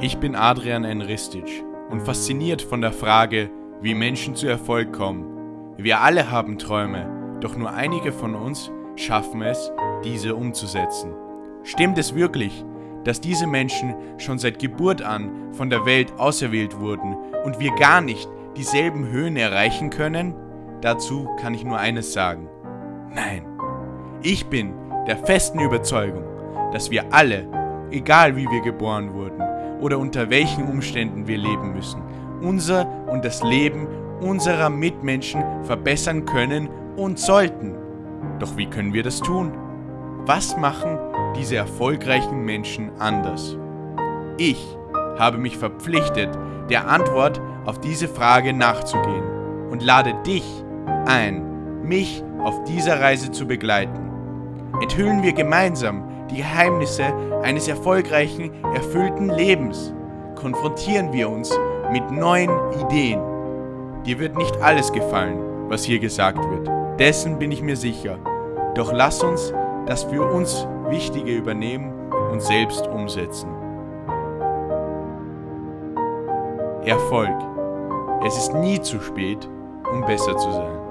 Ich bin Adrian Enristic und fasziniert von der Frage, wie Menschen zu Erfolg kommen. Wir alle haben Träume, doch nur einige von uns schaffen es, diese umzusetzen. Stimmt es wirklich, dass diese Menschen schon seit Geburt an von der Welt auserwählt wurden und wir gar nicht dieselben Höhen erreichen können? Dazu kann ich nur eines sagen. Nein. Ich bin der festen Überzeugung, dass wir alle, egal wie wir geboren wurden oder unter welchen Umständen wir leben müssen, unser und das Leben unserer Mitmenschen verbessern können und sollten. Doch wie können wir das tun? Was machen diese erfolgreichen Menschen anders? Ich habe mich verpflichtet, der Antwort auf diese Frage nachzugehen und lade dich ein, mich auf dieser Reise zu begleiten. Enthüllen wir gemeinsam die Geheimnisse eines erfolgreichen, erfüllten Lebens. Konfrontieren wir uns mit neuen Ideen. Dir wird nicht alles gefallen, was hier gesagt wird. Dessen bin ich mir sicher. Doch lass uns das für uns Wichtige übernehmen und selbst umsetzen. Erfolg. Es ist nie zu spät, um besser zu sein.